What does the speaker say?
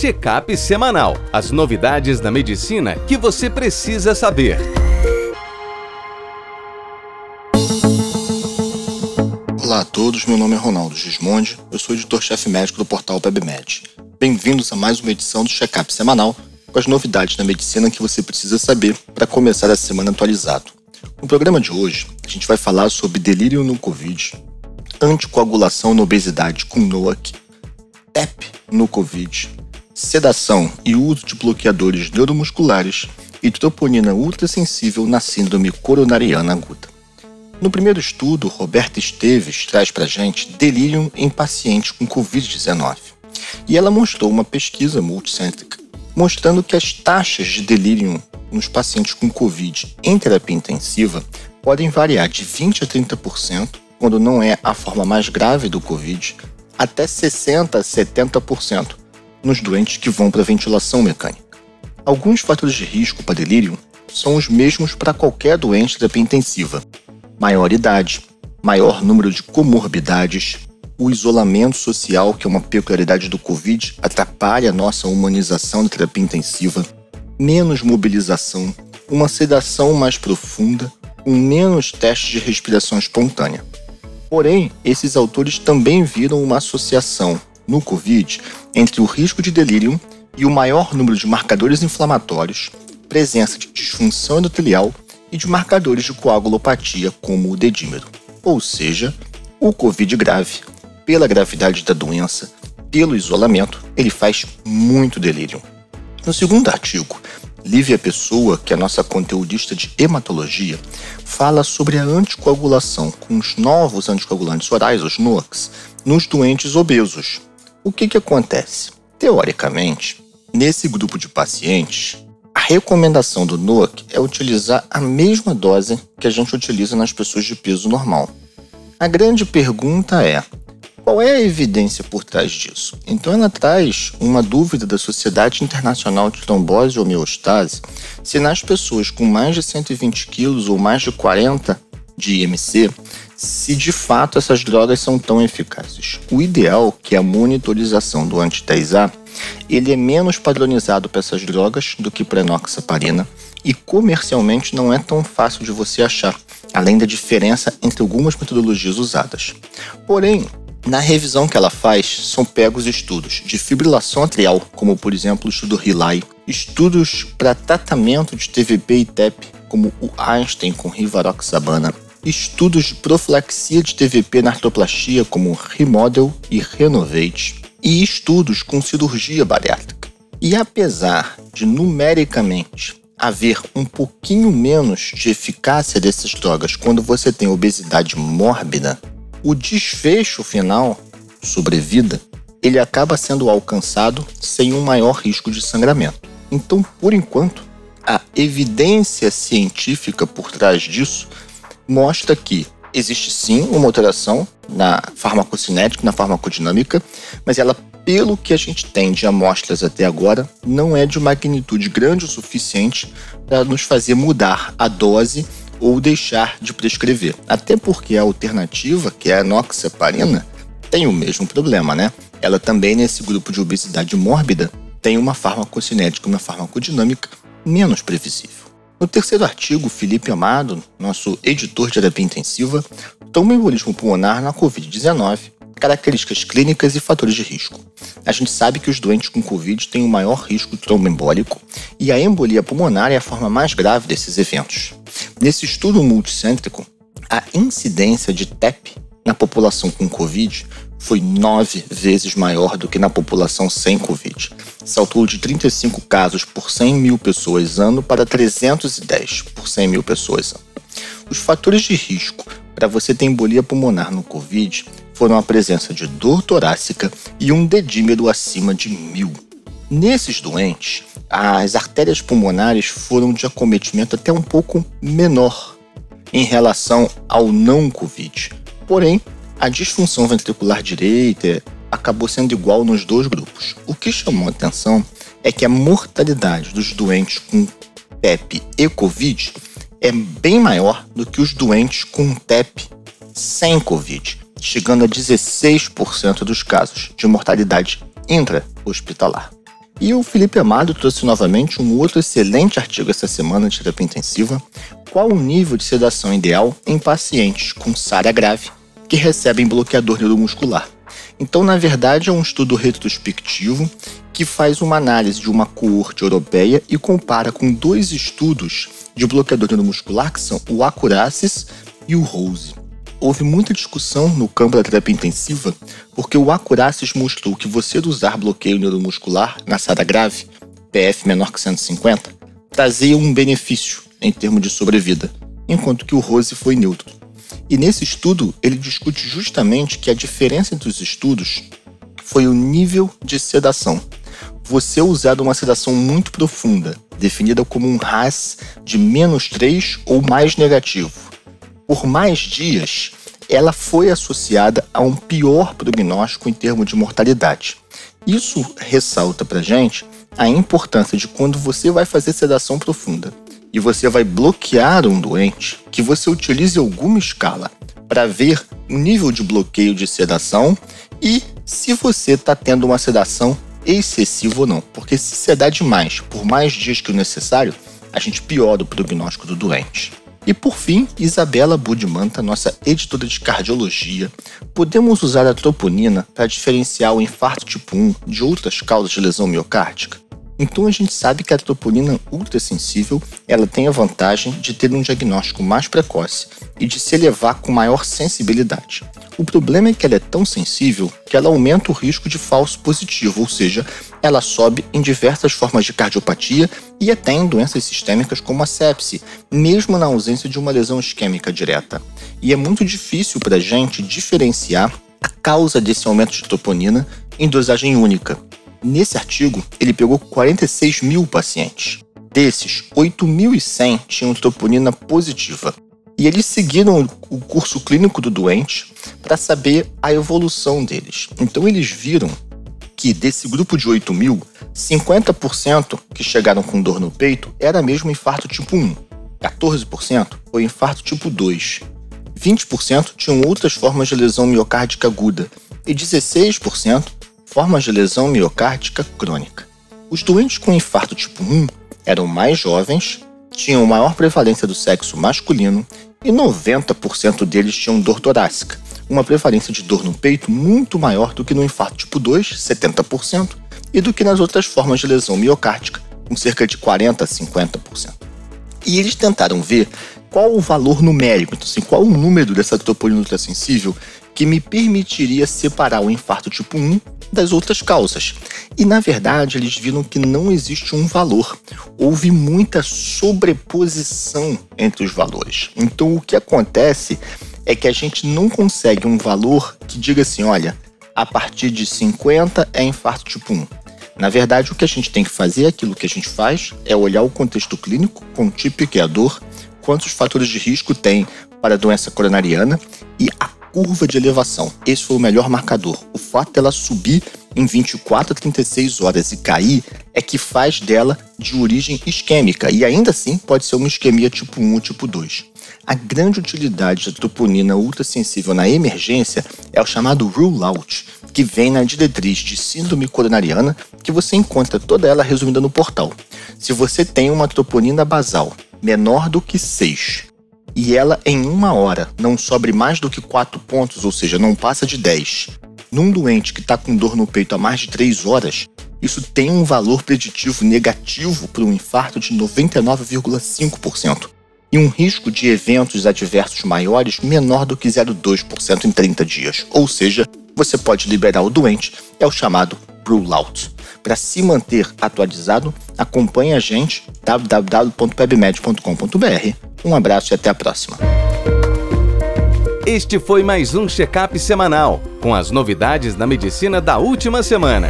Check-up semanal. As novidades da medicina que você precisa saber. Olá a todos, meu nome é Ronaldo Gismondi, eu sou editor-chefe médico do portal PebMed. Bem-vindos a mais uma edição do Check-up semanal com as novidades da medicina que você precisa saber para começar a semana atualizado. No programa de hoje, a gente vai falar sobre delírio no Covid, anticoagulação na obesidade com NOAC, TEP no Covid, sedação e uso de bloqueadores neuromusculares e troponina ultrassensível na síndrome coronariana aguda. No primeiro estudo, Roberta Esteves traz para gente delírio em pacientes com Covid-19. E ela mostrou uma pesquisa multicêntrica mostrando que as taxas de delírio nos pacientes com Covid em terapia intensiva podem variar de 20% a 30%, quando não é a forma mais grave do Covid, até 60% a 70% nos doentes que vão para ventilação mecânica. Alguns fatores de risco para delírio são os mesmos para qualquer doente de terapia intensiva, maior idade, maior número de comorbidades, o isolamento social, que é uma peculiaridade do Covid, atrapalha a nossa humanização da terapia intensiva, menos mobilização, uma sedação mais profunda, com menos testes de respiração espontânea. Porém, esses autores também viram uma associação no Covid entre o risco de delírio e o maior número de marcadores inflamatórios, presença de disfunção endotelial e de marcadores de coagulopatia, como o dedímero. Ou seja, o Covid grave, pela gravidade da doença, pelo isolamento, ele faz muito delírio. No segundo artigo, Lívia Pessoa, que é nossa conteudista de hematologia, fala sobre a anticoagulação com os novos anticoagulantes orais, os NOACs, nos doentes obesos. O que, que acontece? Teoricamente, nesse grupo de pacientes, a recomendação do NOAC é utilizar a mesma dose que a gente utiliza nas pessoas de peso normal. A grande pergunta é: qual é a evidência por trás disso? Então ela traz uma dúvida da Sociedade Internacional de Trombose e Homeostase se nas pessoas com mais de 120 quilos ou mais de 40 de IMC, se de fato essas drogas são tão eficazes. O ideal, que é a monitorização do anti-10A, ele é menos padronizado para essas drogas do que para a enoxaparina e comercialmente não é tão fácil de você achar, além da diferença entre algumas metodologias usadas. Porém, na revisão que ela faz, são pegos estudos de fibrilação atrial, como por exemplo o estudo RELY, estudos para tratamento de TVP e TEP, como o Einstein com rivaroxabana, estudos de profilaxia de TVP na artroplastia, como Remodel e Renovate, e estudos com cirurgia bariátrica. E apesar de numericamente haver um pouquinho menos de eficácia dessas drogas quando você tem obesidade mórbida, o desfecho final, sobrevida, ele acaba sendo alcançado sem um maior risco de sangramento. Então, por enquanto, a evidência científica por trás disso mostra que existe sim uma alteração na farmacocinética, na farmacodinâmica, mas ela, pelo que a gente tem de amostras até agora, não é de magnitude grande o suficiente para nos fazer mudar a dose ou deixar de prescrever. Até porque a alternativa, que é a enoxaparina, tem o mesmo problema, né? Ela também, nesse grupo de obesidade mórbida, tem uma farmacocinética, uma farmacodinâmica menos previsível. No terceiro artigo, Felipe Amado, nosso editor de terapia intensiva, toma embolismo pulmonar na Covid-19, características clínicas e fatores de risco. A gente sabe que os doentes com Covid têm o maior risco tromboembólico e a embolia pulmonar é a forma mais grave desses eventos. Nesse estudo multicêntrico, a incidência de TEP na população com Covid foi nove vezes maior do que na população sem Covid. Saltou de 35 casos por 100 mil pessoas ano para 310 por 100 mil pessoas ano. Os fatores de risco para você ter embolia pulmonar no Covid foram a presença de dor torácica e um dedímero acima de mil. Nesses doentes, as artérias pulmonares foram de acometimento até um pouco menor em relação ao não Covid. Porém, a disfunção ventricular direita acabou sendo igual nos dois grupos. O que chamou atenção é que a mortalidade dos doentes com TEP e Covid é bem maior do que os doentes com TEP sem Covid, chegando a 16% dos casos de mortalidade intra-hospitalar. E o Felipe Amado trouxe novamente um outro excelente artigo essa semana de terapia intensiva. Qual o nível de sedação ideal em pacientes com SARA grave que recebem bloqueador neuromuscular? Então, na verdade, é um estudo retrospectivo que faz uma análise de uma coorte europeia e compara com dois estudos de bloqueador neuromuscular, que são o Acurasis e o Rose. Houve muita discussão no campo da terapia intensiva porque o Acurasis mostrou que você usar bloqueio neuromuscular na SADA grave, PF menor que 150, trazia um benefício em termos de sobrevida, enquanto que o Rose foi neutro. E nesse estudo, ele discute justamente que a diferença entre os estudos foi o nível de sedação. Você usar uma sedação muito profunda, definida como um RAS de menos 3 ou mais negativo, por mais dias, ela foi associada a um pior prognóstico em termos de mortalidade. Isso ressalta para gente a importância de quando você vai fazer sedação profunda e você vai bloquear um doente, que você utilize alguma escala para ver o nível de bloqueio de sedação e se você está tendo uma sedação excessiva ou não. Porque se sedar demais por mais dias que o necessário, a gente piora o prognóstico do doente. E por fim, Isabela Budmanta, nossa editora de cardiologia. Podemos usar a troponina para diferenciar o infarto tipo 1 de outras causas de lesão miocárdica? Então a gente sabe que a troponina ultrassensível ela tem a vantagem de ter um diagnóstico mais precoce e de se elevar com maior sensibilidade. O problema é que ela é tão sensível que ela aumenta o risco de falso positivo, ou seja, ela sobe em diversas formas de cardiopatia e até em doenças sistêmicas como a sepse, mesmo na ausência de uma lesão isquêmica direta. E é muito difícil para a gente diferenciar a causa desse aumento de troponina em dosagem única, Nesse artigo, ele pegou 46 mil pacientes. Desses, 8.100 tinham troponina positiva. E eles seguiram o curso clínico do doente para saber a evolução deles. Então, eles viram que desse grupo de 8 mil, 50% que chegaram com dor no peito era mesmo infarto tipo 1, 14% foi infarto tipo 2, 20% tinham outras formas de lesão miocárdica aguda e 16% formas de lesão miocárdica crônica. Os doentes com infarto tipo 1 eram mais jovens, tinham maior prevalência do sexo masculino e 90% deles tinham dor torácica, uma prevalência de dor no peito muito maior do que no infarto tipo 2, 70%, e do que nas outras formas de lesão miocárdica, com cerca de 40 a 50%. E eles tentaram ver qual o valor numérico, então assim, qual o número dessa troponina ultrassensível que me permitiria separar o infarto tipo 1 das outras causas. E na verdade, eles viram que não existe um valor. Houve muita sobreposição entre os valores. Então, o que acontece é que a gente não consegue um valor que diga assim: olha, a partir de 50 é infarto tipo 1. Na verdade, o que a gente tem que fazer, aquilo que a gente faz, é olhar o contexto clínico, com o tipo que é a dor, quantos fatores de risco tem para a doença coronariana e a curva de elevação. Esse foi o melhor marcador. O fato dela subir em 24 a 36 horas e cair é que faz dela de origem isquêmica e ainda assim pode ser uma isquemia tipo 1 ou tipo 2. A grande utilidade da troponina ultrassensível na emergência é o chamado rule out, que vem na diretriz de síndrome coronariana, que você encontra toda ela resumida no portal. Se você tem uma troponina basal menor do que 6 e ela em uma hora não sobre mais do que 4 pontos, ou seja, não passa de 10, num doente que está com dor no peito há mais de 3 horas, isso tem um valor preditivo negativo para um infarto de 99,5% e um risco de eventos adversos maiores menor do que 0,2% em 30 dias. Ou seja, você pode liberar o doente, é o chamado rule-out. Para se manter atualizado, acompanhe a gente www.pebmed.com.br um abraço e até a próxima. Este foi mais um check-up semanal com as novidades da medicina da última semana.